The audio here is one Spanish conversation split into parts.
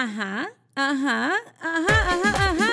Ajá, ajá, ajá, ajá, ajá.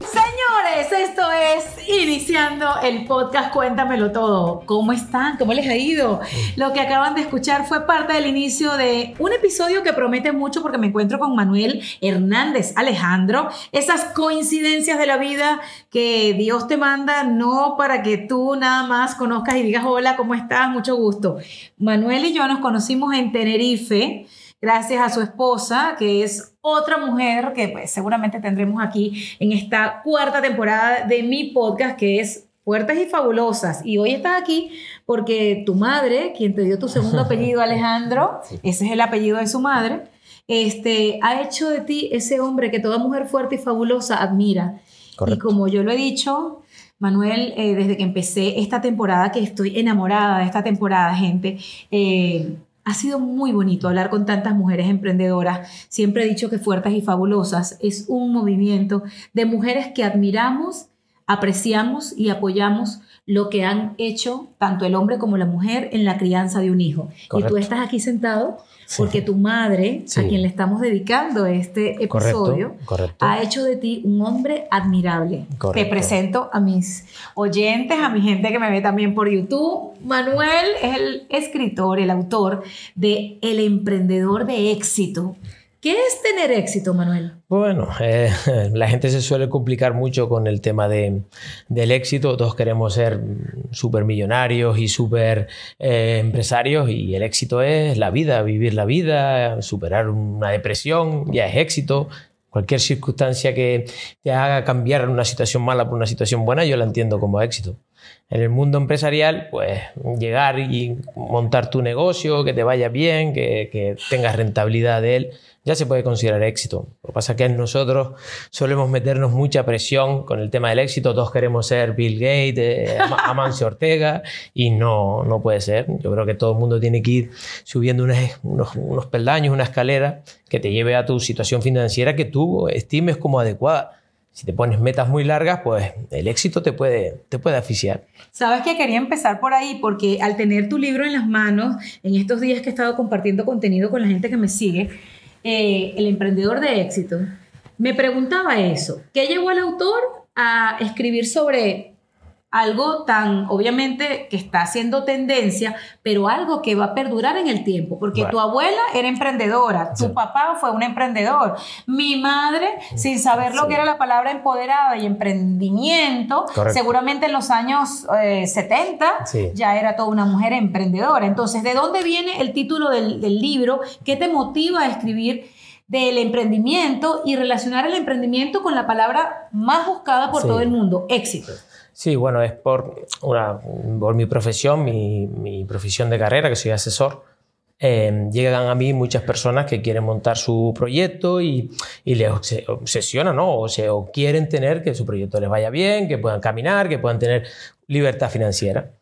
Señores, esto es iniciando el podcast Cuéntamelo Todo. ¿Cómo están? ¿Cómo les ha ido? Lo que acaban de escuchar fue parte del inicio de un episodio que promete mucho porque me encuentro con Manuel Hernández Alejandro. Esas coincidencias de la vida que Dios te manda, no para que tú nada más conozcas y digas hola, ¿cómo estás? Mucho gusto. Manuel y yo nos conocimos en Tenerife gracias a su esposa, que es otra mujer que pues, seguramente tendremos aquí en esta cuarta temporada de mi podcast, que es Fuertes y Fabulosas. Y hoy estás aquí porque tu madre, quien te dio tu segundo apellido, Alejandro, ese es el apellido de su madre, este, ha hecho de ti ese hombre que toda mujer fuerte y fabulosa admira. Y como yo lo he dicho, Manuel, eh, desde que empecé esta temporada, que estoy enamorada de esta temporada, gente, eh, ha sido muy bonito hablar con tantas mujeres emprendedoras. Siempre he dicho que Fuertes y Fabulosas es un movimiento de mujeres que admiramos, apreciamos y apoyamos lo que han hecho tanto el hombre como la mujer en la crianza de un hijo. Y tú estás aquí sentado porque tu madre, a quien le estamos dedicando este episodio, ha hecho de ti un hombre admirable. Te presento a mis oyentes, a mi gente que me ve también por YouTube. Manuel es el escritor, el autor de El emprendedor de éxito. ¿Qué es tener éxito, Manuel? Bueno, eh, la gente se suele complicar mucho con el tema de, del éxito. Todos queremos ser supermillonarios y super eh, empresarios y el éxito es la vida, vivir la vida, superar una depresión, ya es éxito. Cualquier circunstancia que te haga cambiar una situación mala por una situación buena, yo la entiendo como éxito. En el mundo empresarial, pues llegar y montar tu negocio, que te vaya bien, que, que tengas rentabilidad de él, ya se puede considerar éxito. Lo que pasa es que nosotros solemos meternos mucha presión con el tema del éxito. Todos queremos ser Bill Gates, eh, Amancio Ortega, y no, no puede ser. Yo creo que todo el mundo tiene que ir subiendo unos, unos peldaños, una escalera que te lleve a tu situación financiera que tú estimes como adecuada. Si te pones metas muy largas, pues el éxito te puede, te puede. Sabes que quería empezar por ahí porque al tener tu libro en las manos, en estos días que he estado compartiendo contenido con la gente que me sigue, eh, el emprendedor de éxito, me preguntaba eso. ¿Qué llevó al autor a escribir sobre algo tan, obviamente, que está haciendo tendencia, pero algo que va a perdurar en el tiempo? Porque tu abuela era emprendedora, tu papá fue un emprendedor, mi madre, sin saber lo que era la palabra empoderada y emprendimiento, seguramente en los años 70 eh, ya era toda una mujer emprendedora. Entonces, ¿de dónde viene el título del, libro? ¿Qué te motiva a escribir? del emprendimiento y relacionar el emprendimiento con la palabra más buscada por todo el mundo, éxito. Sí, bueno, es por, por mi profesión, mi, profesión de carrera, que soy asesor. Em, llegan a mí muchas personas que quieren montar su proyecto y, y les obsesionan, ¿no? O, se, o quieren tener que su proyecto les vaya bien, que puedan caminar, que puedan tener libertad financiera.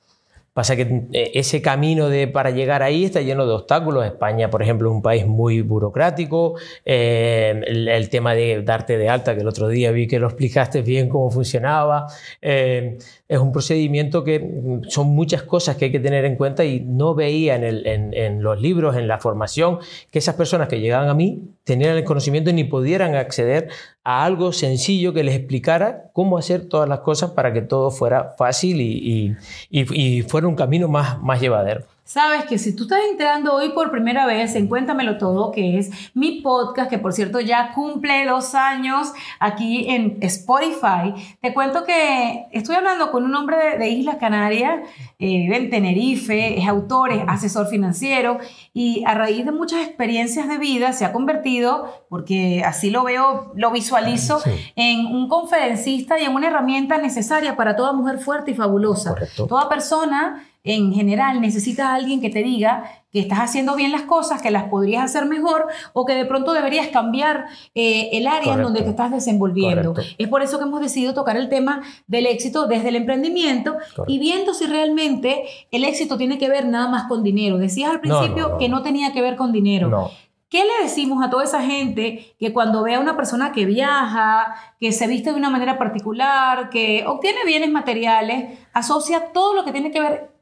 Pasa que eh, ese camino de, para llegar ahí está lleno de obstáculos. España, por ejemplo, es un país muy burocrático. Eh, el, tema de darte de alta, que el otro día vi que lo explicaste bien cómo funcionaba. Eh, es un procedimiento que mm, son muchas cosas que hay que tener en cuenta y no veía en, en, los libros, en la formación, que esas personas que llegaban a mí tenían el conocimiento ni pudieran acceder a algo sencillo que les explicara cómo hacer todas las cosas para que todo fuera fácil y, y, y fuera un camino más, más llevadero. Sabes que si tú estás entrando hoy por primera vez en Cuéntamelo Todo, que es mi podcast, que por cierto ya cumple dos años aquí en Spotify, te cuento que estoy hablando con un hombre de, Islas Canarias, eh, vive en Tenerife, es autor, es asesor financiero y a raíz de muchas experiencias de vida se ha convertido, porque así lo veo, lo visualizo, en un conferencista y en una herramienta necesaria para toda mujer fuerte y fabulosa. Toda persona en general necesitas a alguien que te diga que estás haciendo bien las cosas, que las podrías hacer mejor o que de pronto deberías cambiar eh, el área en donde te estás desenvolviendo. Es por eso que hemos decidido tocar el tema del éxito desde el emprendimiento y viendo si realmente el éxito tiene que ver nada más con dinero. Decías al principio que no tenía que ver con dinero. ¿Qué le decimos a toda esa gente que cuando ve a una persona que viaja, que se viste de una manera particular, que obtiene bienes materiales, asocia todo lo que tiene que ver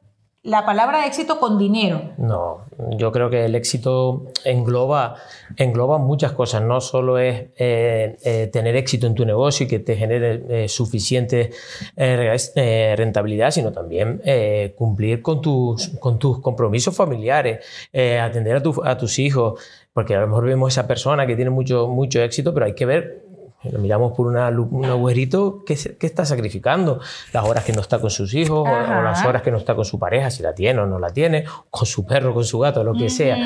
la palabra éxito con dinero. No, Yo creo que el éxito engloba, engloba muchas cosas. No solo es eh, eh, tener éxito en tu negocio y que te genere eh, suficiente rentabilidad, sino también cumplir con tus, con tus compromisos familiares, atender a, tus hijos, porque a lo mejor vemos esa persona que tiene mucho, mucho éxito, pero hay que ver lo miramos por una, un agujerito, ¿qué, ¿qué, está sacrificando? Las horas que no está con sus hijos, o, las horas que no está con su pareja, si la tiene o no la tiene, con su perro, con su gato, lo que sea.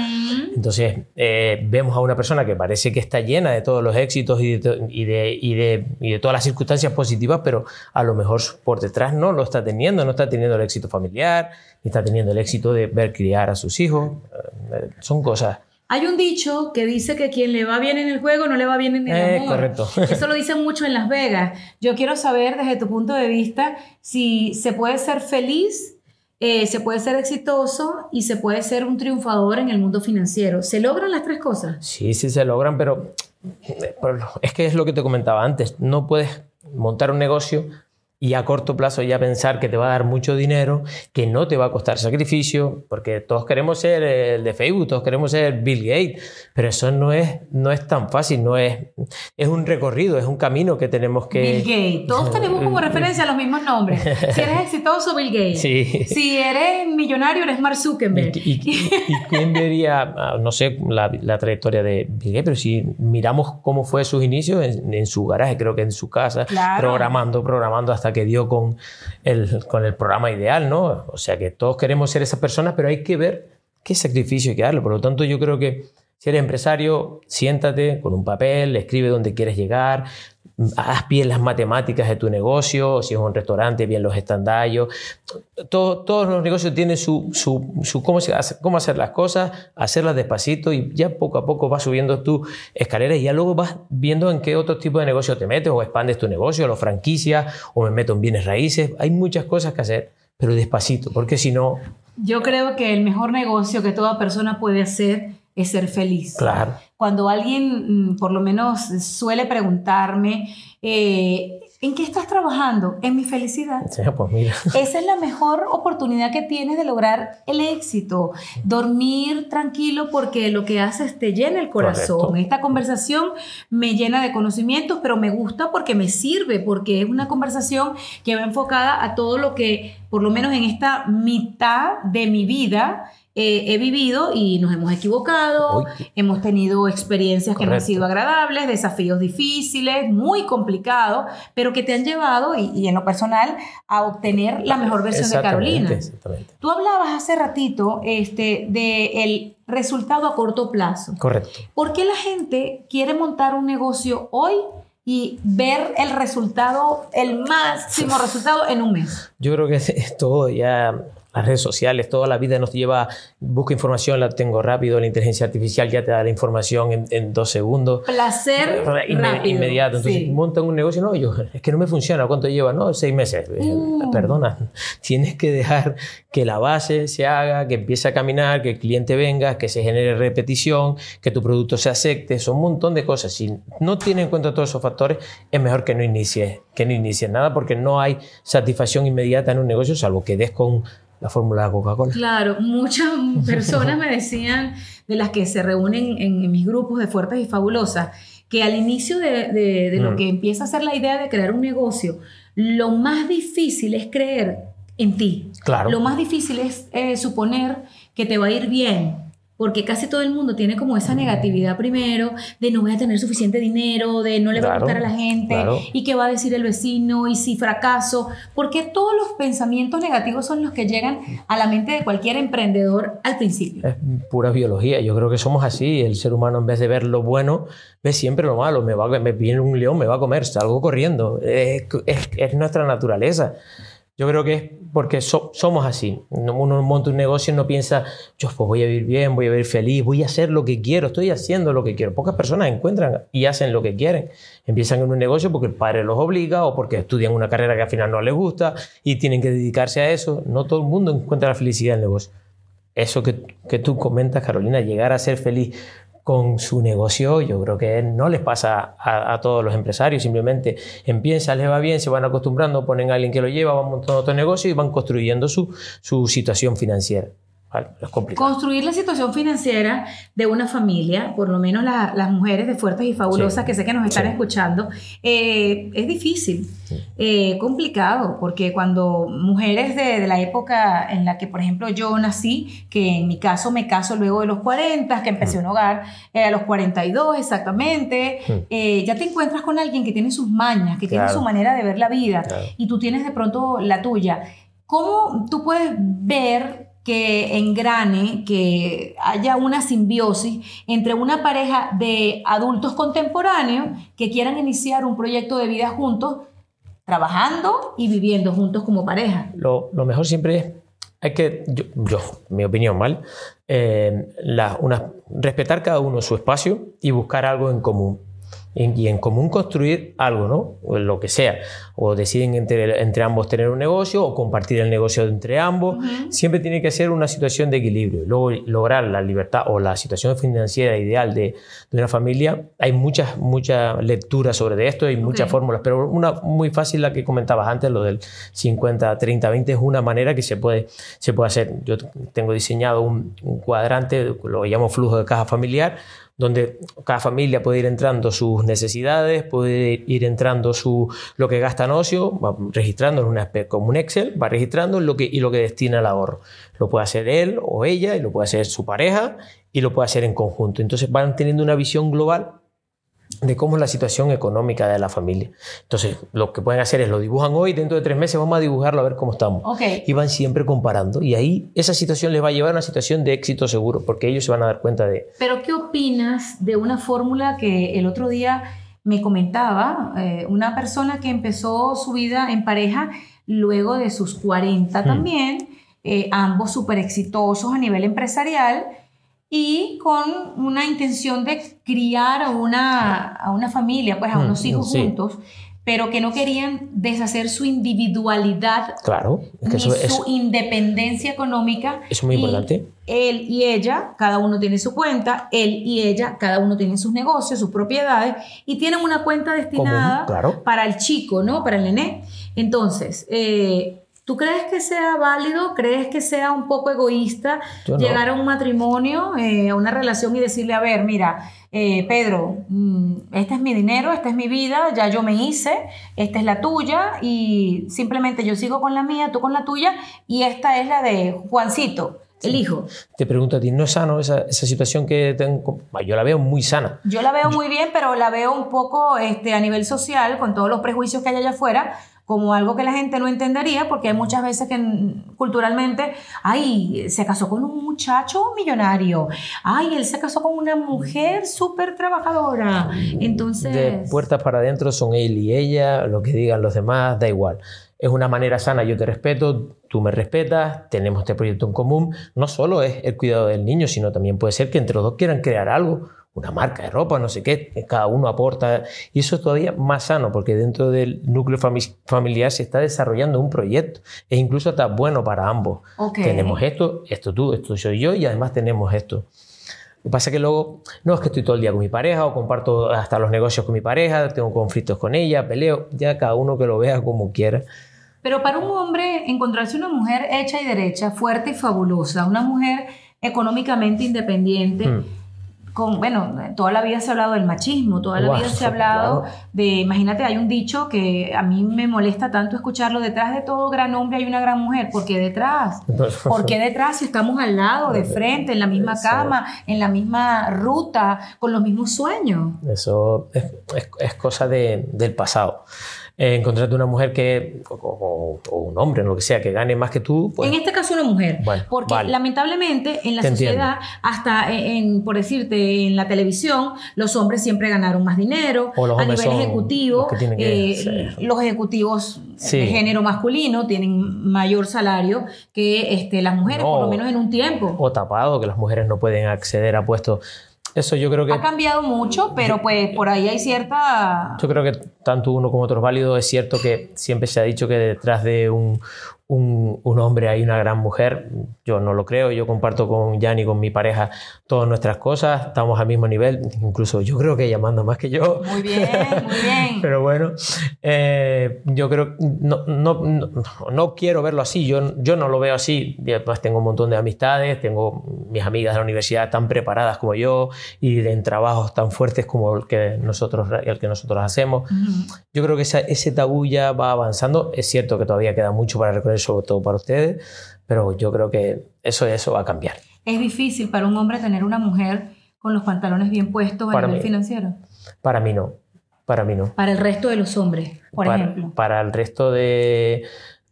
Entonces, eh, vemos a una persona que parece que está llena de todos los éxitos y de, y, de, y, de, y de, todas las circunstancias positivas, pero a lo mejor por detrás no lo está teniendo, no está teniendo el éxito familiar, ni está teniendo el éxito de ver criar a sus hijos. Eh, son cosas hay un dicho que dice que quien le va bien en el juego no le va bien en el eh, amor. Correcto. Eso lo dicen mucho en Las Vegas. Yo quiero saber desde tu punto de vista si se puede ser feliz, eh, se puede ser exitoso y se puede ser un triunfador en el mundo financiero. ¿Se logran las tres cosas? Sí, sí se logran, pero es que es lo que te comentaba antes. No puedes montar un negocio y a corto plazo ya pensar que te va a dar mucho dinero, que no te va a costar sacrificio, porque todos queremos ser el de Facebook, todos queremos ser Bill Gates, pero eso no es, no es tan fácil, no es, es un recorrido, es un camino que tenemos que... Bill Gates, todos tenemos como referencia los mismos nombres. Si eres exitoso, Bill Gates. Si eres millonario, eres Mark Zuckerberg. ¿Y, quién vería, ah, no sé, la, la, trayectoria de Bill Gates, pero si miramos cómo fue sus inicios en, su garaje, creo que en su casa, programando, programando hasta que dio con el, con el programa ideal, ¿no? O sea que todos queremos ser esas personas, pero hay que ver qué sacrificio hay que darle. Por lo tanto, yo creo que si eres empresario, siéntate con un papel, escribe dónde quieres llegar, haz bien las matemáticas de tu negocio, si es un restaurante, bien los estandallos. todos los negocios tienen su, su, cómo, cómo, hacer las cosas, hacerlas despacito y ya poco a poco vas subiendo tu escalera y ya luego vas viendo en qué otro tipo de negocio te metes o expandes tu negocio, lo franquicias o me meto en bienes raíces. Hay muchas cosas que hacer, pero despacito, porque si no... Yo creo que el mejor negocio que toda persona puede hacer es ser feliz. Claro. Cuando alguien, mm, por lo menos, suele preguntarme, eh, ¿en qué estás trabajando? En mi felicidad. Sí, pues mira. Esa es la mejor oportunidad que tienes de lograr el éxito. Dormir tranquilo porque lo que haces te llena el corazón. Esta conversación me llena de conocimientos, pero me gusta porque me sirve, porque es una conversación que va enfocada a todo lo que, por lo menos en esta mitad de mi vida, he vivido y nos hemos equivocado, hemos tenido experiencias que no han sido agradables, desafíos difíciles, muy complicados, pero que te han llevado, y, en lo personal, a obtener la mejor versión de Carolina. Tú hablabas hace ratito este, de el resultado a corto plazo. Correcto. ¿Por qué la gente quiere montar un negocio hoy y ver el resultado, el máximo resultado en un mes? Yo creo que es todo ya las redes sociales, toda la vida nos lleva, busco información, la tengo rápido, la inteligencia artificial ya te da la información en, dos segundos. Placer inmediato. Entonces montan un negocio, no, yo, es que no me funciona, ¿cuánto lleva? No, seis meses. Uh. Perdona, tienes que dejar que la base se haga, que empiece a caminar, que el cliente venga, que se genere repetición, que tu producto se acepte, son un montón de cosas. Si no tienes en cuenta todos esos factores, es mejor que no inicies, que no inicies nada porque no hay satisfacción inmediata en un negocio, salvo que des con la fórmula de Coca-Cola. Claro, muchas personas me decían, de las que se reúnen en, mis grupos de Fuertes y Fabulosas, que al inicio de, lo mm. que empieza a ser la idea de crear un negocio, lo más difícil es creer en ti. Claro. Lo más difícil es eh, suponer que te va a ir bien, porque casi todo el mundo tiene como esa negatividad primero de no voy a tener suficiente dinero, de no le va a gustar a la gente y qué va a decir el vecino y si fracaso, porque todos los pensamientos negativos son los que llegan a la mente de cualquier emprendedor al principio. Es pura biología, yo creo que somos así, el ser humano en vez de ver lo bueno, ve siempre lo malo, me, va, me viene un león, me va a comer, salgo corriendo, es, es nuestra naturaleza. Yo creo que es porque somos así. Uno monta un negocio y no piensa, yo pues voy a vivir bien, voy a vivir feliz, voy a hacer lo que quiero, estoy haciendo lo que quiero. Pocas personas encuentran y hacen lo que quieren. Empiezan en un negocio porque el padre los obliga o porque estudian una carrera que al final no les gusta y tienen que dedicarse a eso. No todo el mundo encuentra la felicidad en el negocio. Eso que, que tú comentas, Carolina, llegar a ser feliz con su negocio, yo creo que no les pasa a, todos los empresarios, simplemente empiezan, les va bien, se van acostumbrando, ponen a alguien que lo lleva, van montando otro negocio y van construyendo su, situación financiera. ¿Vale? Es complicado. Construir la situación financiera de una familia, por lo menos la- las mujeres de Fuertes y Fabulosas Sí. que sé que nos están Sí. escuchando, eh, es difícil, eh, complicado, porque cuando mujeres de, de la época en la que, por ejemplo, yo nací, que en mi caso me caso luego de los 40, que empecé un hogar eh, a los 42 exactamente, Mm. eh, ya te encuentras con alguien que tiene sus mañas, que tiene Claro. su manera de ver la vida, Claro. y tú tienes de pronto la tuya. ¿Cómo tú puedes ver que engrane, que haya una simbiosis entre una pareja de adultos contemporáneos que quieran iniciar un proyecto de vida juntos, trabajando y viviendo juntos como pareja? Lo, lo mejor siempre es, hay que, yo, yo, mi opinión, ¿vale? Eh, respetar cada uno su espacio y buscar algo en común. Y, y en común construir algo, ¿no? O lo que sea. O deciden entre, entre ambos tener un negocio o compartir el negocio entre ambos. Siempre tiene que ser una situación de equilibrio. Luego, lograr la libertad o la situación financiera ideal de, de una familia. Hay muchas, muchas lecturas sobre esto, hay muchas fórmulas, pero una muy fácil, la que comentabas antes, lo del 50, 30, 20, es una manera que se puede, se puede hacer. Yo tengo diseñado un, un cuadrante, lo llamo flujo de caja familiar, donde cada familia puede ir entrando sus necesidades, puede ir entrando su, lo que gasta en ocio, va registrando en una como un Excel, va registrando lo que, y lo que destina al ahorro. Lo puede hacer él o ella, y lo puede hacer su pareja, y lo puede hacer en conjunto. Entonces van teniendo una visión global de cómo es la situación económica de la familia. Entonces, lo que pueden hacer es lo dibujan hoy, dentro de tres meses vamos a dibujarlo a ver cómo estamos. Y van siempre comparando. Y ahí esa situación les va a llevar a una situación de éxito seguro, porque ellos se van a dar cuenta de, Pero ¿qué opinas de una fórmula que el otro día me comentaba eh, una persona que empezó su vida en pareja luego de sus 40 también, eh, ambos súper exitosos a nivel empresarial y con una intención de criar a una, a una familia, pues a Mm, unos hijos sí. juntos, pero que no querían deshacer su individualidad claro, es que ni eso, su eso- independencia económica. eso es muy Y importante. Él y ella, cada uno tiene su cuenta, él y ella, cada uno tiene sus negocios, sus propiedades, y tienen una cuenta destinada Común, claro. para el chico, ¿no? Para el nené. Entonces, eh, ¿tú crees que sea válido? ¿Crees que sea un poco egoísta no. llegar a un matrimonio, eh, a una relación y decirle, a ver, mira, eh, Pedro, mm, este es mi dinero, esta es mi vida, ya yo me hice, esta es la tuya y simplemente yo sigo con la mía, tú con la tuya y esta es la de Juancito, el hijo. Te pregunto a ti, ¿no es sano esa, esa situación que tengo? Yo la veo muy sana. Yo la veo muy bien, pero la veo un poco este, a nivel social, con todos los prejuicios que hay allá afuera, como algo que la gente no entendería, porque hay muchas veces que mm, culturalmente, ay, se casó con un muchacho millonario, ay, él se casó con una mujer súper trabajadora. Entonces, De puertas para adentro son él y ella, lo que digan los demás, da igual. Es una manera sana, yo te respeto, tú me respetas, tenemos este proyecto en común. No solo es el cuidado del niño, sino también puede ser que entre los dos quieran crear algo, una marca de ropa, no sé qué, cada uno aporta. Y eso es todavía más sano, porque dentro del núcleo fami- familiar se está desarrollando un proyecto. E incluso está bueno para ambos. Ok. Tenemos esto, esto tú, esto soy yo, y además tenemos esto. Lo que pasa es que luego, no es que estoy todo el día con mi pareja o comparto hasta los negocios con mi pareja, tengo conflictos con ella, peleo, ya cada uno que lo vea como quiera. Pero para un hombre encontrarse una mujer hecha y derecha, fuerte y fabulosa, una mujer económicamente independiente, Mm. Con, bueno, toda la vida se ha hablado del machismo, toda la vida se ha hablado claro. de, imagínate, hay un dicho que a mí me molesta tanto escucharlo, detrás de todo gran hombre hay una gran mujer, ¿por qué detrás? ¿Por qué detrás si estamos al lado, de frente, en la misma Eso. cama, en la misma ruta, con los mismos sueños? Eso es, es- es cosa de- del pasado. Eh, encontrarte una mujer que, o, o- o un hombre, lo que sea, que gane más que tú, pues en este caso una mujer, Bueno, porque vale. lamentablemente en la Te entiendo. sociedad, hasta en, por decirte, en la televisión, los hombres siempre ganaron más dinero, O los a nivel ejecutivo, los eh, los ejecutivos Sí. de género masculino tienen mayor salario que este, las mujeres, No. por lo menos en un tiempo. o tapado, que las mujeres no pueden acceder a puestos. Eso yo creo que Ha cambiado mucho, pero pues por ahí hay cierta... Yo creo que tanto uno como otro es válido. Es cierto que siempre se ha dicho que detrás de un, un, un, hombre hay una gran mujer. Yo no lo creo. Yo comparto con Jan y con mi pareja todas nuestras cosas. Estamos al mismo nivel. Incluso yo creo que ella manda más que yo. Muy bien, muy bien. Pero bueno, eh, yo creo no, no, no, no, quiero verlo así. Yo, yo no lo veo así. Y además tengo un montón de amistades. Tengo mis amigas de la universidad tan preparadas como yo y en trabajos tan fuertes como el que nosotros, el que nosotros hacemos. Uh -huh. Yo creo que esa, ese tabú ya va avanzando. Es cierto que todavía queda mucho para recorrer sobre todo para ustedes, pero yo creo que eso, eso va a cambiar. ¿Es difícil para un hombre tener una mujer con los pantalones bien puestos a Para nivel mí. financiero? Para mí no, para mí no. Para el resto de los hombres, por para, ejemplo. Para el resto de,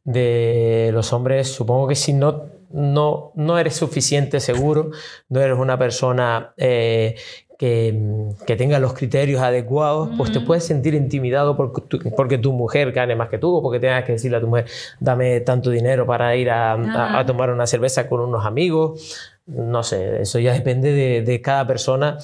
de los hombres, supongo que si no, no, no eres suficiente seguro, no eres una persona eh, que, que, tenga los criterios adecuados, pues te puedes sentir intimidado porque tu, porque tu mujer gane más que tú o porque tengas que decirle a tu mujer, dame tanto dinero para ir a, a, a tomar una cerveza con unos amigos. No sé, eso ya depende de, de cada persona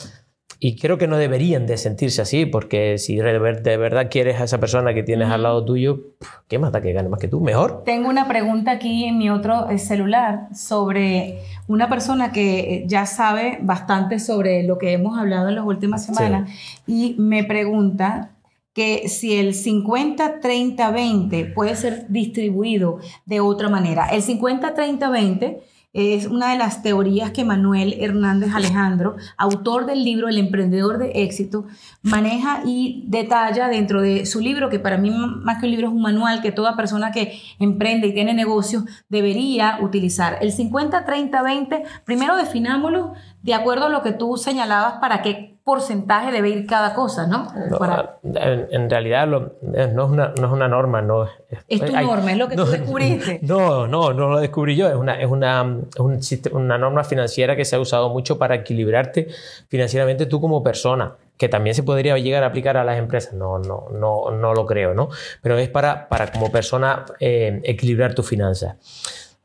y creo que no deberían de sentirse así, porque si de verdad quieres a esa persona que tienes al lado tuyo, ¿qué mata que gane más que tú? Mejor. Tengo una pregunta aquí en mi otro eh, celular sobre una persona que eh, ya sabe bastante sobre lo que hemos hablado en las últimas semanas sí. y me pregunta que si el 50-30-20 puede ser distribuido de otra manera. El 50-30-20 es una de las teorías que Manuel Hernández Alejandro, autor del libro El emprendedor de éxito, maneja y detalla dentro de su libro, que para mí más que un libro es un manual que toda persona que emprende y tiene negocios debería utilizar. El 50-30-20, primero definámoslo de acuerdo a lo que tú señalabas para qué porcentaje debe ir cada cosa, ¿no? no para... en, en, realidad lo, no, es una, no es una norma, no es tu hay, norma, es lo que no, tú descubriste. No, no, no lo descubrí yo, es una, es una, es un, una norma financiera que se ha usado mucho para equilibrarte financieramente tú como persona que también se podría llegar a aplicar a las empresas. No, no, no, no lo creo, ¿no? Pero es para, para como persona eh, equilibrar tus finanzas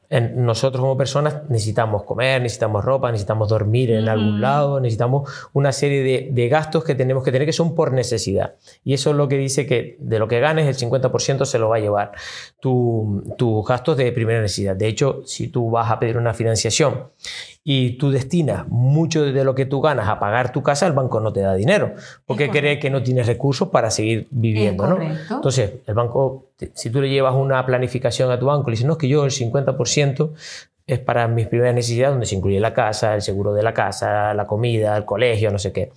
nosotros como personas necesitamos comer, necesitamos ropa, necesitamos dormir en mm. algún lado, necesitamos una serie de, de, gastos que tenemos que tener que son por necesidad. Y eso es lo que dice que de lo que ganes el 50% se lo va a llevar tus tu gastos de primera necesidad. De hecho, si tú vas a pedir una financiación y tú destinas mucho de lo que tú ganas a pagar tu casa, el banco no te da dinero, porque cree que no tienes recursos para seguir viviendo. ¿no? Entonces, el banco, si tú le llevas una planificación a tu banco, le dices, no, es que yo el 50% es para mis primeras necesidades, donde se incluye la casa, el seguro de la casa, la comida, el colegio, no sé qué.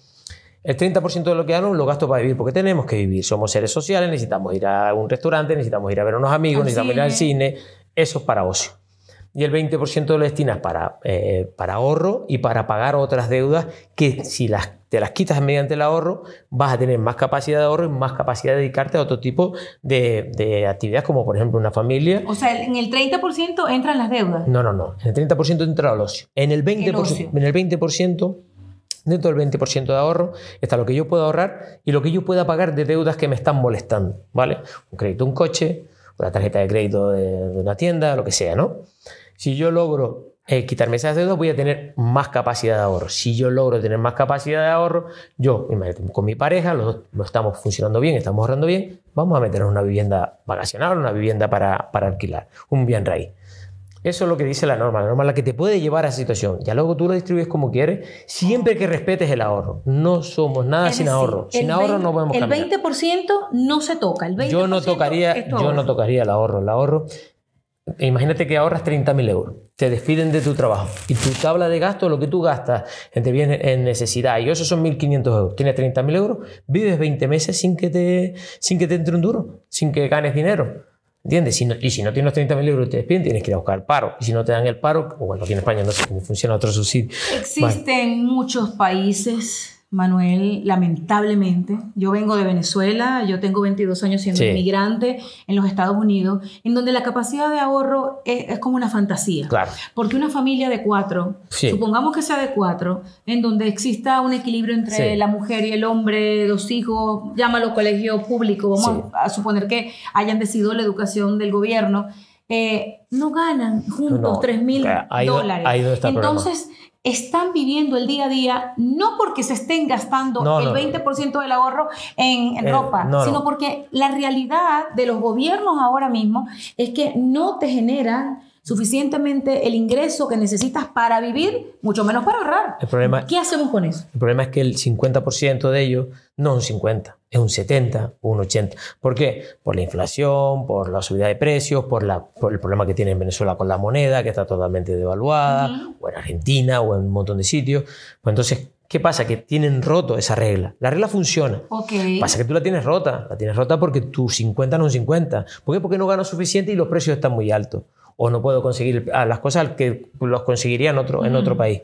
El 30% de lo que gano lo gasto para vivir, porque tenemos que vivir. Somos seres sociales, necesitamos ir a un restaurante, necesitamos ir a ver a unos amigos, al necesitamos cine. ir al cine. Eso es para ocio y el 20% lo destinas para, eh, para ahorro y para pagar otras deudas que si las, te las quitas mediante el ahorro vas a tener más capacidad de ahorro y más capacidad de dedicarte a otro tipo de, de actividades como por ejemplo una familia. O sea, en el 30% entran las deudas. No, no, no. En el 30% entra el ocio. En el 20%, el ocio. En el 20% Dentro del 20% de ahorro está lo que yo puedo ahorrar y lo que yo pueda pagar de deudas que me están molestando, ¿vale? Un crédito, un coche, una tarjeta de crédito de, de una tienda, lo que sea, ¿no? Si yo logro eh, quitarme esas deudas, voy a tener más capacidad de ahorro. Si yo logro tener más capacidad de ahorro, yo, con mi pareja, los dos lo estamos funcionando bien, estamos ahorrando bien, vamos a meternos una vivienda vacacional, una vivienda para, para alquilar, un bien raíz. Eso es lo que dice la norma, la norma es la que te puede llevar a esa situación. Ya luego tú lo distribuyes como quieres, siempre que respetes el ahorro. No somos nada Es sin decir, ahorro. Sin el ahorro 20 no podemos El cambiar. 20% no se toca, el 20% yo no tocaría, yo no tocaría el ahorro. El ahorro, imagínate que ahorras 30.000 euros, te despiden de tu trabajo y tu tabla de gasto, lo que tú gastas entre bienes en necesidad y eso son 1.500 euros. Tienes 30.000 euros, vives 20 meses sin que te, sin que te entre un duro, sin que ganes dinero. ¿Entiendes? Si no- y si no tienes 30.000 euros y te despiden, tienes que ir a buscar paro. Y si no te dan el paro, o bueno, aquí en España no sé cómo funciona otro subsidio. Existen muchos países, Manuel, lamentablemente. Yo vengo de Venezuela, yo tengo 22 años siendo Sí. inmigrante en los Estados Unidos, en donde la capacidad de ahorro es, es como una fantasía. Claro. Porque una familia de cuatro, Sí. supongamos que sea de cuatro, en donde exista un equilibrio entre Sí. la mujer y el hombre, los hijos, llámalo colegio público, vamos a, a suponer que hayan decidido la educación del gobierno, eh, no ganan juntos No, 3 mil dólares. ahí. Entonces, están viviendo el día a día no porque se estén gastando No, el no. 20% del ahorro en, en Eh, ropa, no, no. sino porque la realidad de los gobiernos ahora mismo es que no te generan suficientemente el ingreso que necesitas para vivir, mucho menos para ahorrar. El problema, ¿Qué hacemos con eso? el problema es que el 50% de ellos no un 50, es un 70 o un 80. ¿Por qué? Por la inflación, por la subida de precios, por, la, por el problema que tiene en Venezuela con la moneda, que está totalmente devaluada, Ujú. o en Argentina, o en un montón de sitios. Pues entonces, ¿qué pasa? Que tienen roto esa regla. La regla funciona. Ok. Pasa que tú la tienes rota. La tienes rota porque tu 50 no es un 50. ¿Por qué? Porque no gano suficiente y los precios están muy altos. O no puedo conseguir ah, las cosas que los conseguiría en otro, en otro país.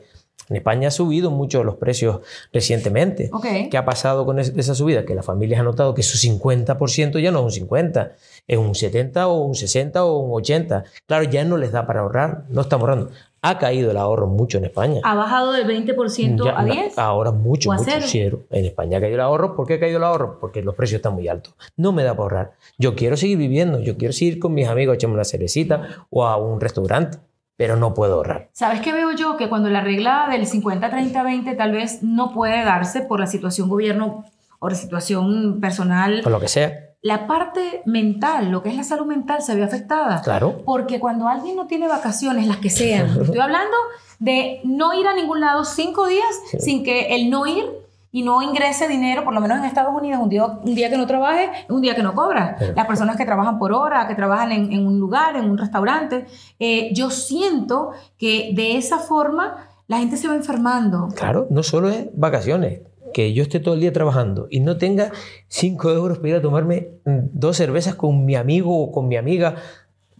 En España ha subido mucho los precios recientemente. Ok. ¿Qué ha pasado con es- esa subida? Que las familias han notado que su 50% ya no es un 50, es un 70 o un 60 o un 80. Claro, ya no les da para ahorrar, no están ahorrando. Ha caído el ahorro mucho en España. ¿Ha bajado del 20% Ya, a na- 10? Ahora mucho, ¿O a mucho cero? En España ha caído el ahorro. ¿Por qué ha caído el ahorro? Porque los precios están muy altos. No me da para ahorrar. Yo quiero seguir viviendo, yo quiero seguir con mis amigos, echarme una cervecita o a un restaurante, pero no puedo ahorrar. ¿Sabes qué veo yo? Que cuando la regla del 50-30-20 tal vez no puede darse por la situación gobierno o la situación personal, Por lo que sea, la parte mental, lo que es la salud mental, se ve afectada. claro. Porque cuando alguien no tiene vacaciones, las que sean, estoy hablando de no ir a ningún lado cinco días Sí. sin que el no ir y no ingrese dinero, por lo menos en Estados Unidos, un día, un día que no trabaje, un día que no cobra. Pero- Las personas que trabajan por hora, que trabajan en, en un lugar, en un restaurante, eh, yo siento que de esa forma la gente se va enfermando. Claro, no solo es vacaciones. Que yo esté todo el día trabajando y no tenga 5 euros para ir a tomarme mm, dos cervezas con mi amigo o con mi amiga.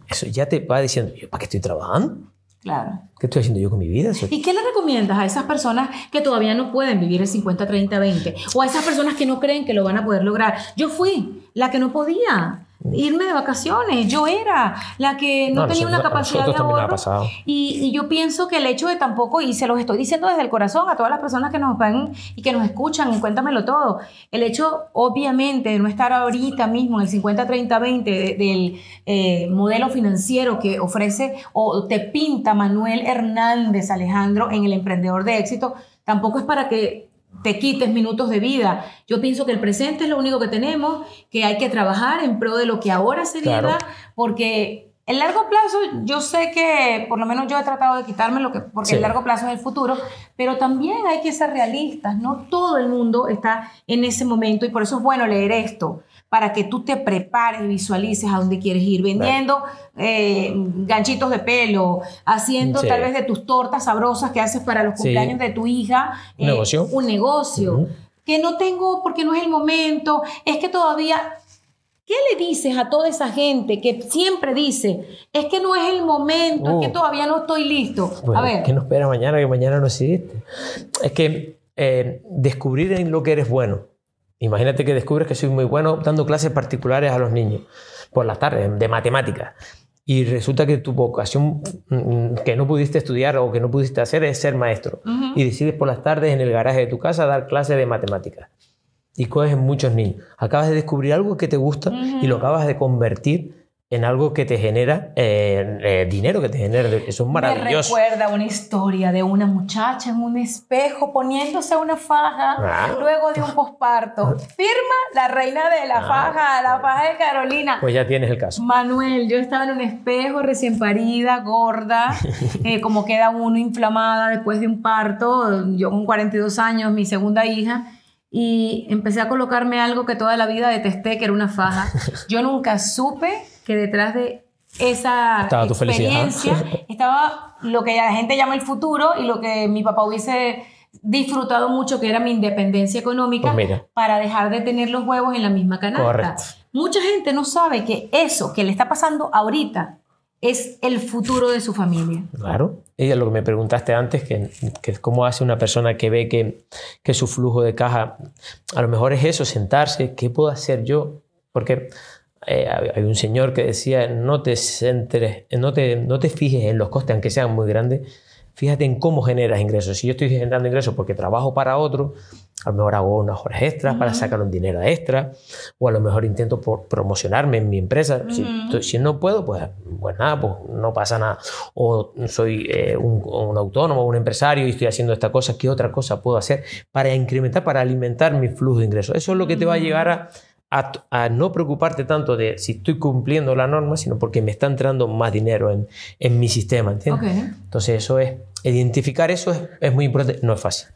Eso ya te va diciendo, ¿yo para qué estoy trabajando? Claro. ¿Qué estoy haciendo yo con mi vida? ¿Y qué le recomiendas a esas personas que todavía no pueden vivir el 50, 30, 20? O a esas personas que no creen que lo van a poder lograr. Yo fui la que no podía irme de vacaciones. Yo era la que no, tenía una nosotros- capacidad de ahorro. Y, y yo pienso que el hecho de tampoco, y se los estoy diciendo desde el corazón a todas las personas que nos ven y que nos escuchan, y cuéntamelo todo, el hecho obviamente de no estar ahorita mismo en el 50-30-20 de- del eh, modelo financiero que ofrece o te pinta Manuel Hernández Alejandro en el emprendedor de éxito, tampoco es para que te quites minutos de vida. Yo pienso que el presente es lo único que tenemos, que hay que trabajar en pro de lo que ahora se Claro. viva, porque el largo plazo, yo sé que por lo menos yo he tratado de quitarme lo que, porque Sí. el largo plazo es el futuro, pero también hay que ser realistas, no todo el mundo está en ese momento y por eso es bueno leer esto, para que tú te prepares y visualices a dónde quieres ir, vendiendo eh, ganchitos de pelo, haciendo Sí. tal vez de tus tortas sabrosas que haces para los Sí. cumpleaños de tu hija. Un negocio. Un negocio. Que no tengo porque no es el momento, es que todavía ¿Qué le dices a toda esa gente que siempre dice, es que no es el momento, es que Uh. todavía no estoy listo? Bueno, a ver, ¿qué no espera mañana que mañana no existe? Es que eh, descubrir en lo que eres bueno. Imagínate que descubres que soy muy bueno dando clases particulares a los niños por las tardes de matemáticas. Y resulta que tu vocación mm, que no pudiste estudiar o que no pudiste hacer es ser maestro. Y decides por las tardes en el garaje de tu casa dar clases de matemáticas. Y coges muchos niños. Acabas de descubrir algo que te gusta y lo acabas de convertir en algo que te genera eh, eh, dinero, que te genera. Eso es maravilloso. Me recuerda una historia de una muchacha en un espejo poniéndose una faja Ah. luego de un posparto. Firma la reina de la Ah. faja, la faja de Carolina. Pues ya tienes el caso. Manuel, yo estaba en un espejo recién parida, gorda, eh, como queda uno inflamada después de un parto, yo con 42 años, mi segunda hija, y empecé a colocarme algo que toda la vida detesté, que era una faja. Yo nunca supe que detrás de esa Estaba experiencia estaba lo que la gente llama el futuro y lo que mi papá hubiese disfrutado mucho, que era mi independencia económica, Pues para dejar de tener los huevos en la misma canasta. Correcto. Mucha gente no sabe que eso que le está pasando ahorita es el futuro de su familia. Claro. Y lo que me preguntaste antes, que, que cómo hace una persona que ve que, que su flujo de caja, a lo mejor es eso, sentarse, ¿qué puedo hacer yo? Porque eh, hay un señor que decía, no te centres, no te, no te fijes en los costes, aunque sean muy grandes, fíjate en cómo generas ingresos. Si yo estoy generando ingresos porque trabajo para otro, a lo mejor hago unas horas extras para sacar un dinero extra, o a lo mejor intento por promocionarme en mi empresa. si, si, no puedo, pues, pues nada, pues no pasa nada. O soy eh, un, un, autónomo, un empresario y estoy haciendo esta cosa, ¿qué otra cosa puedo hacer para incrementar, para alimentar mi flujo de ingresos? Eso es lo que te va a llevar a a, no preocuparte tanto de si estoy cumpliendo la norma, sino porque me está entrando más dinero en, en mi sistema, ¿entiendes? Entonces eso es, identificar eso es, es muy importante, no es fácil.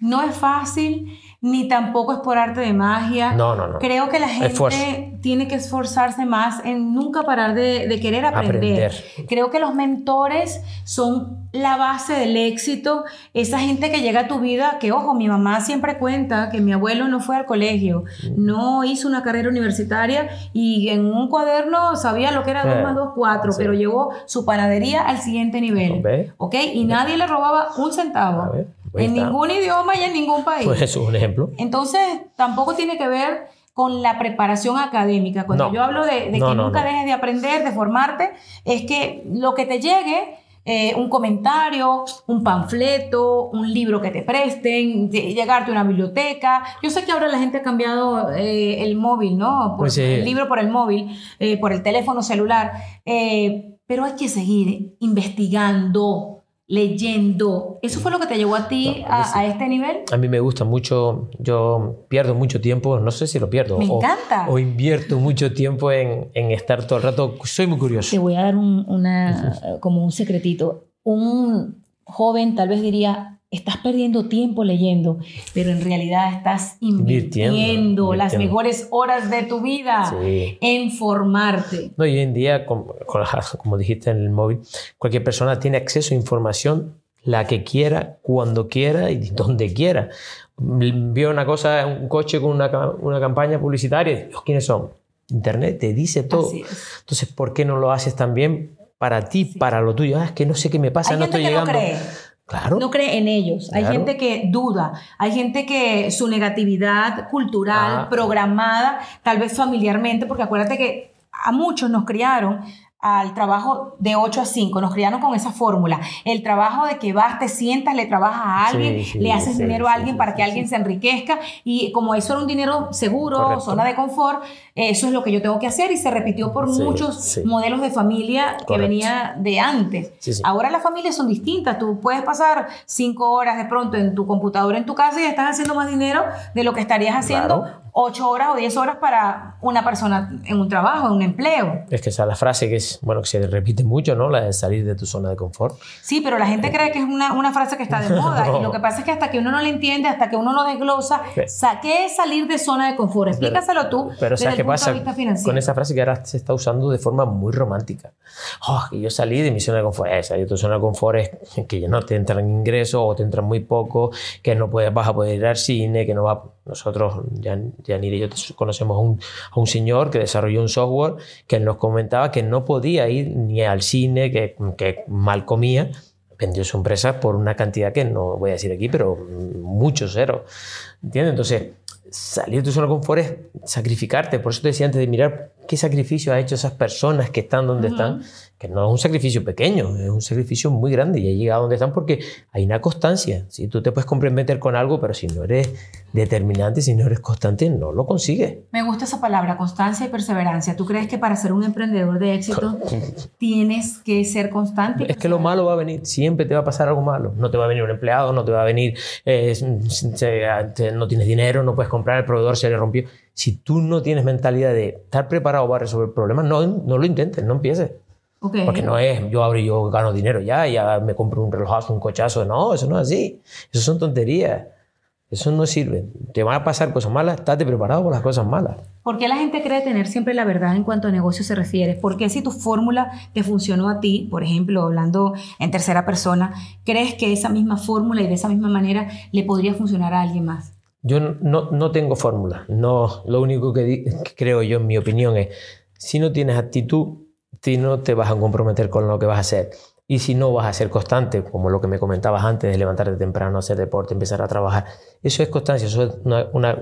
No es fácil ni tampoco es por arte de magia. No, no, no. Creo que la gente tiene que esforzarse más en nunca parar de, querer aprender. Creo que los mentores son la base del éxito. Esa gente que llega a tu vida, que ojo, mi mamá siempre cuenta que mi abuelo no fue al colegio, mm. no hizo una carrera universitaria y en un cuaderno sabía lo que era 2 más 2, 4, pero llevó su panadería al siguiente nivel. ¿Ok? Y nadie le robaba un centavo. En ningún idioma y en ningún país. Pues eso es un ejemplo. Entonces, tampoco tiene que ver con la preparación académica. Cuando yo hablo de, que nunca dejes de aprender, de formarte, es que lo que te llegue, eh, un comentario, un panfleto, un libro que te presten, llegarte a una biblioteca. Yo sé que ahora la gente ha cambiado eh, el móvil, ¿no? Por, pues El libro por el móvil, eh, por el teléfono celular, pero hay que seguir investigando, leyendo. ¿Eso fue lo que te llevó a ti a, este nivel? A mí me gusta mucho, yo pierdo mucho tiempo, no sé si lo pierdo. Me encanta. O invierto mucho tiempo en, en, estar todo el rato, soy muy curioso. Te voy a dar un, una, como un secretito. Un joven tal vez diría, estás perdiendo tiempo leyendo, pero en realidad estás invirtiendo, las mejores horas de tu vida en formarte. No, hoy en día, como, como, dijiste en el móvil, cualquier persona tiene acceso a información la que quiera, cuando quiera y donde quiera. Vio una cosa, un coche con una, una campaña publicitaria, ¿quiénes son? Internet te dice todo. Entonces, ¿por qué no lo haces también para ti, para lo tuyo? Ah, es que no sé qué me pasa, no estoy llegando. No cree. No cree en ellos. Hay gente que duda. Hay gente que su negatividad cultural, ah. programada, tal vez familiarmente, porque acuérdate que a muchos nos criaron al trabajo de 8 a 5. Nos criaron con esa fórmula. El trabajo de que vas, te sientas, le trabajas a alguien, le haces dinero a alguien para que alguien se enriquezca. Y como eso era un dinero seguro, zona de confort, eso es lo que yo tengo que hacer. Y se repitió por muchos modelos de familia que venía de antes. Ahora las familias son distintas. Tú puedes pasar 5 horas de pronto en tu computadora en tu casa y estás haciendo más dinero de lo que estarías haciendo 8 horas o 10 horas para una persona en un trabajo, en un empleo. Es que esa es la frase que es, bueno, que se repite mucho, ¿no? La de salir de tu zona de confort. Sí, pero la gente cree que es una, una frase que está de moda y lo que pasa es que hasta que uno no la entiende, hasta que uno no desglosa, ¿qué es salir de zona de confort? Explícaselo tú pero, desde ¿sabes qué pasa con esa frase que ahora se está usando de forma muy romántica? Oh, que yo salí de mi zona de confort. Eh, salir de tu zona de confort es que ya no te entran ingresos o te entran muy poco, que no puedes, vas a poder ir al cine, que no va... Nosotros ya Yanir y yo conocemos a un, a un, señor que desarrolló un software que nos comentaba que no podía ir ni al cine, que, que mal comía, vendió su empresa por una cantidad que no voy a decir aquí, pero mucho cero. ¿Entiendes? Entonces, salir de tu zona de confort es sacrificarte. Por eso te decía antes de mirar qué sacrificio ha hecho esas personas que están donde están que no es un sacrificio pequeño, es un sacrificio muy grande y ha llegado donde están porque hay una constancia. Si tú te puedes comprometer con algo, pero si no eres determinante, si no eres constante, no lo consigues. Me gusta esa palabra, constancia y perseverancia. ¿Tú crees que para ser un emprendedor de éxito tienes que ser constante? Es que lo malo va a venir, siempre te va a pasar algo malo. No te va a venir un empleado, no te va a venir, eh, no tienes dinero, no puedes comprar, el proveedor se le rompió. Si tú no tienes mentalidad de estar preparado para resolver problemas, no, no lo intentes, no empieces. Porque no es yo abro y yo gano dinero ya, ya me compro un relojazo, un cochazo. No, eso no es así. Eso son tonterías. Eso no sirve. Te van a pasar cosas malas, estate preparado por las cosas malas. ¿Por qué la gente cree tener siempre la verdad en cuanto a negocio se refiere? ¿Por qué si tu fórmula te funcionó a ti, por ejemplo, hablando en tercera persona, crees que esa misma fórmula y de esa misma manera le podría funcionar a alguien más? Yo no, no tengo fórmula. No, lo único que, que creo yo, en mi opinión, es si no tienes actitud, si no te vas a comprometer con lo que vas a hacer. Y si no vas a ser constante, como lo que me comentabas antes de levantarte temprano, hacer deporte, empezar a trabajar, eso es constancia, eso es una,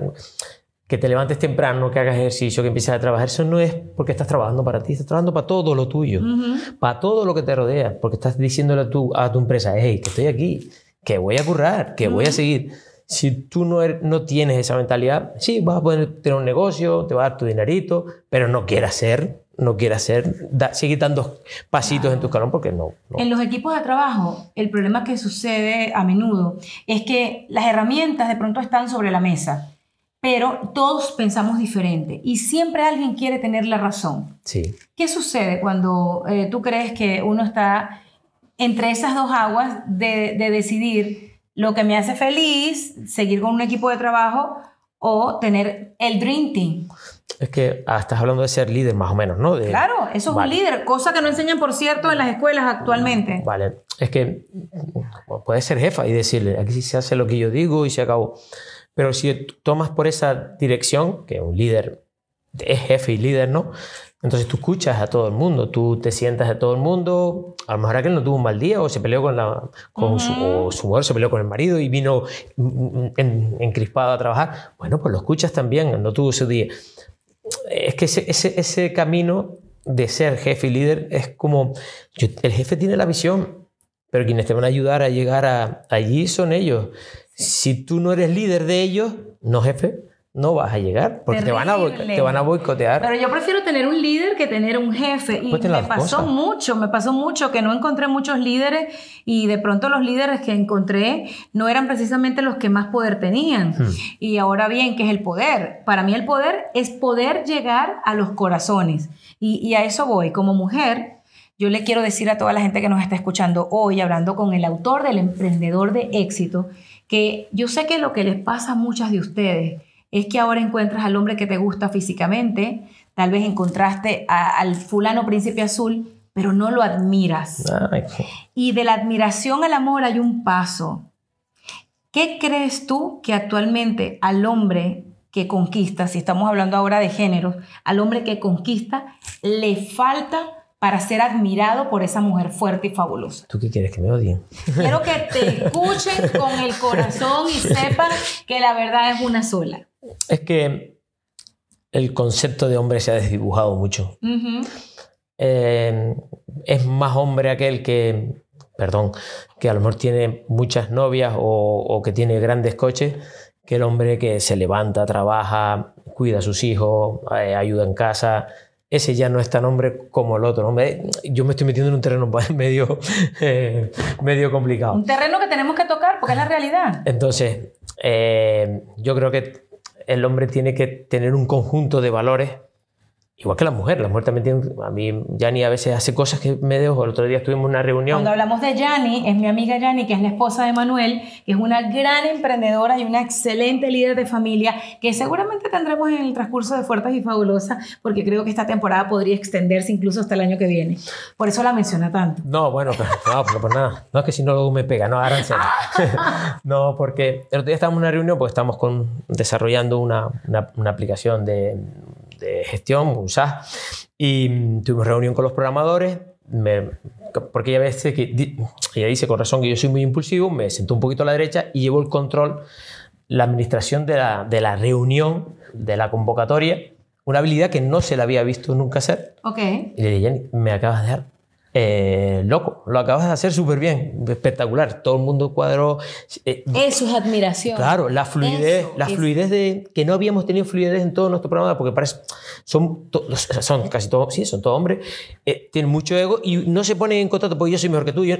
que te levantes temprano, que hagas ejercicio, que empieces a trabajar, eso no es porque estás trabajando para ti, estás trabajando para todo lo tuyo, para todo lo que te rodea, porque estás diciéndole a tu, a tu empresa, hey, que estoy aquí, que voy a currar, que voy a seguir. Si tú no, er- no tienes esa mentalidad, sí, vas a poder tener un negocio, te va a dar tu dinerito, pero no quieras ser, no quieras ser, da- seguir dando pasitos en tu escalón porque no. no. En los equipos de trabajo, el problema que sucede a menudo es que las herramientas de pronto están sobre la mesa, pero todos pensamos diferente y siempre alguien quiere tener la razón. Sí. ¿Qué sucede cuando eh, tú crees que uno está entre esas dos aguas de, de decidir lo que me hace feliz, seguir con un equipo de trabajo o tener el Dream Team? Es que ah, estás hablando de ser líder más o menos, ¿no? De- Claro, eso es Vale. un líder, cosa que no enseñan, por cierto, en las escuelas actualmente. Vale, es que mm, puedes ser jefa y decirle, aquí se hace lo que yo digo y se acabó. Pero si tomas por esa dirección, que un líder es jefe y líder, ¿no? Entonces tú escuchas a todo el mundo, tú te sientas a todo el mundo. A lo mejor aquel no tuvo un mal día o se peleó con, la, con su, o su mujer, se peleó con el marido y vino mm, en- encrispado a trabajar. Bueno, pues lo escuchas también, no tuvo su día. Es que ese, ese, ese camino de ser jefe y líder es como, yo- el jefe tiene la visión, pero quienes te van a ayudar a llegar a, allí son ellos. Si tú no eres líder de ellos, no jefe, no vas a llegar, porque te van, a, te van a boicotear. Pero yo prefiero tener un líder que tener un jefe. Y Pues me pasó cosas. mucho, me pasó mucho que no encontré muchos líderes y de pronto los líderes que encontré no eran precisamente los que más poder tenían. Hmm. Y ahora bien, ¿qué es el poder? Para mí el poder es poder llegar a los corazones. Y, y a eso voy. Como mujer, yo le quiero decir a toda la gente que nos está escuchando hoy, hablando con el autor del emprendedor de éxito, que yo sé que lo que les pasa a muchas de ustedes es que ahora encuentras al hombre que te gusta físicamente, tal vez encontraste a- al fulano príncipe azul, pero no lo admiras. Y de la admiración al amor hay un paso. ¿Qué crees tú que actualmente al hombre que conquista, si estamos hablando ahora de géneros, al hombre que conquista, le falta para ser admirado por esa mujer fuerte y fabulosa? ¿Tú qué quieres? Que me odien. Quiero que te escuchen con el corazón y sepan que la verdad es una sola. Es que el concepto de hombre se ha desdibujado mucho. Eh, es más hombre aquel que, perdón, que a lo mejor tiene muchas novias o, o que tiene grandes coches, que el hombre que se levanta, trabaja, cuida a sus hijos, eh, ayuda en casa. Ese ya no es tan hombre como el otro. Hombre, yo me estoy metiendo en un terreno medio, eh, medio complicado. Un terreno que tenemos que tocar porque es la realidad. Entonces, eh, yo creo que el hombre tiene que tener un conjunto de valores, igual que la mujer. La mujer también tiene. A mí, Yani a veces hace cosas que me dejo. El otro día estuvimos en una reunión. Cuando hablamos de Yani, es mi amiga Yani, que es la esposa de Manuel, que es una gran emprendedora y una excelente líder de familia, que seguramente tendremos en el transcurso de Fuertes y Fabulosas, porque creo que esta temporada podría extenderse incluso hasta el año que viene. Por eso la menciona tanto. No, bueno, pero, no, pero por nada. No es que si no luego me pega, no, ahora no, porque el otro día estábamos en una reunión, pues estamos con, desarrollando una, una- una aplicación de, de gestión, un SaaS, y mm, tuvimos reunión con los programadores. me- porque ella, veces que, ella dice con razón que yo soy muy impulsivo, me sentó un poquito a la derecha y llevo el control, la administración de la, de la reunión, de la convocatoria, una habilidad que no se la había visto nunca hacer. Ok. Y le dije, Jenny, me acabas de dejar eh, loco, lo acabas de hacer súper bien, espectacular. Todo el mundo cuadró. eh, Eso es admiración. claro, la fluidez, Eso la fluidez de que no habíamos tenido fluidez en todo nuestro programa, porque parece, son, to- son casi todos, sí, son todos hombres, eh, tienen mucho ego y no se ponen en contacto porque yo soy mejor que tú. Yo-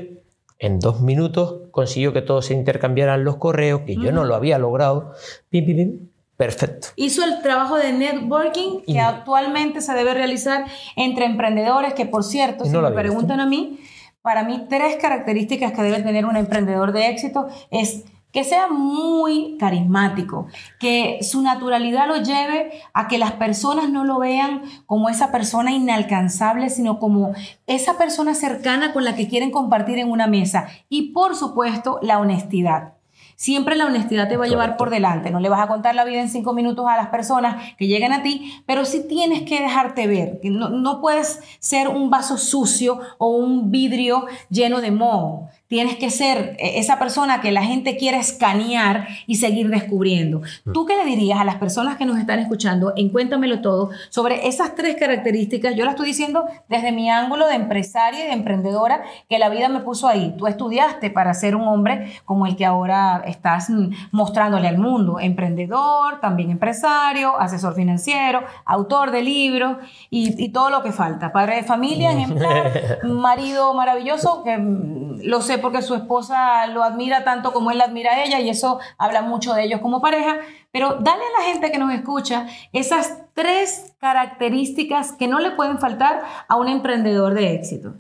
en dos minutos consiguió que todos se intercambiaran los correos, que yo no lo había logrado. Pim, pim, pim. Perfecto. Hizo el trabajo de networking que Y- actualmente se debe realizar entre emprendedores, que por cierto, si no lo me preguntan a mí, para mí tres características que debe tener un emprendedor de éxito es que sea muy carismático, que su naturalidad lo lleve a que las personas no lo vean como esa persona inalcanzable, sino como esa persona cercana con la que quieren compartir en una mesa. Y por supuesto, la honestidad. Siempre la honestidad te va a llevar por delante. No le vas a contar la vida en cinco minutos a las personas que llegan a ti, pero sí tienes que dejarte ver. No, no puedes ser un vaso sucio o un vidrio lleno de moho. Tienes que ser eh, esa persona que la gente quiere escanear y seguir descubriendo. Mm. ¿Tú qué le dirías a las personas que nos están escuchando en Cuéntamelo Todo sobre esas tres características? Yo las estoy diciendo desde mi ángulo de empresaria y de emprendedora que la vida me puso ahí. Tú estudiaste para ser un hombre como el que ahora estás mm, mostrándole al mundo. Emprendedor, también empresario, asesor financiero, autor de libros y, y todo lo que falta. Padre de familia, ejemplar, marido maravilloso que mm, lo sé porque su esposa lo admira tanto como él la admira a ella y eso habla mucho de ellos como pareja. Pero dale a la gente que nos escucha esas tres características que no le pueden faltar a un emprendedor de éxito.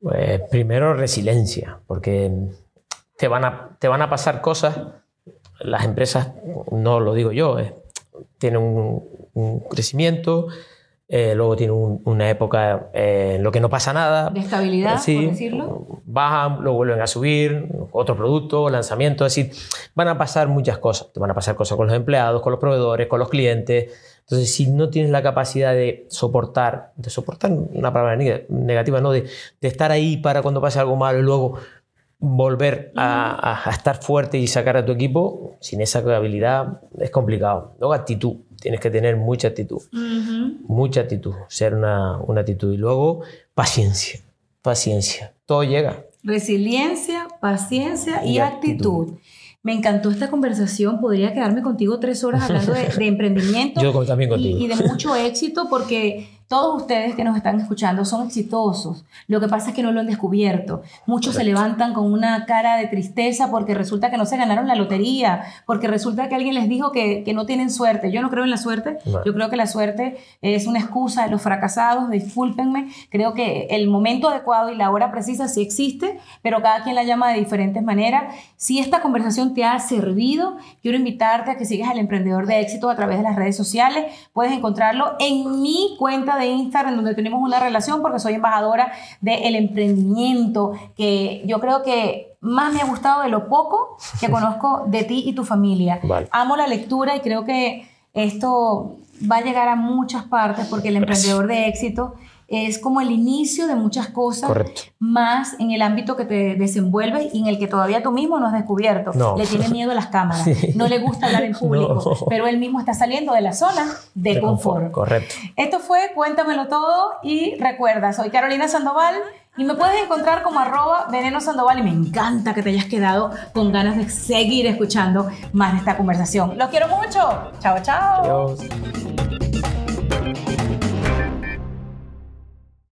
Pues, primero, resiliencia, porque te van, a, te van a pasar cosas. Las empresas, no lo digo yo, eh, tienen un, un crecimiento, eh, luego tienen un- una época eh, en lo que no pasa nada. De estabilidad, Sí, por decirlo. Bajan, luego vuelven a subir, otro producto, lanzamiento, es decir, van a pasar muchas cosas. Te van a pasar cosas con los empleados, con los proveedores, con los clientes. Entonces, si no tienes la capacidad de soportar, de soportar una palabra neg- negativa, no, de, de estar ahí para cuando pase algo malo y luego volver a, estar fuerte y sacar a tu equipo, sin esa habilidad es complicado. Luego, actitud. Tienes que tener mucha actitud mucha actitud, ser una, una actitud. Y luego, paciencia, paciencia. Todo llega. Resiliencia, paciencia y, Y actitud. actitud. Me encantó esta conversación. Podría quedarme contigo tres horas hablando de, de emprendimiento. Yo con- también contigo. Y, y de mucho éxito porque todos ustedes que nos están escuchando son exitosos. Lo que pasa es que no lo han descubierto. Muchos se levantan con una cara de tristeza porque resulta que no se ganaron la lotería, porque resulta que alguien les dijo que, que no tienen suerte. Yo no creo en la suerte. No. Yo creo que la suerte es una excusa de los fracasados. Discúlpenme. Creo que el momento adecuado y la hora precisa sí existe, pero cada quien la llama de diferentes maneras. Si esta conversación te ha servido, quiero invitarte a que sigas al emprendedor de éxito a través de las redes sociales. Puedes encontrarlo en mi cuenta de Instagram, donde tenemos una relación, porque soy embajadora del emprendimiento, que yo creo que más me ha gustado de lo poco que conozco de ti y tu familia. Vale. Amo la lectura y creo que esto va a llegar a muchas partes porque el Gracias. emprendedor de éxito es como el inicio de muchas cosas Correcto. más en el ámbito que te desenvuelves y en el que todavía tú mismo no has descubierto. No. Le tiene miedo a las cámaras, no le gusta hablar en público, No. pero él mismo está saliendo de la zona de, De confort. Correcto. Esto fue Cuéntamelo Todo y recuerda, soy Carolina Sandoval y me puedes encontrar como arroba veneno Sandoval y me encanta que te hayas quedado con ganas de seguir escuchando más de esta conversación. Los quiero mucho. Chao, chao. Adiós.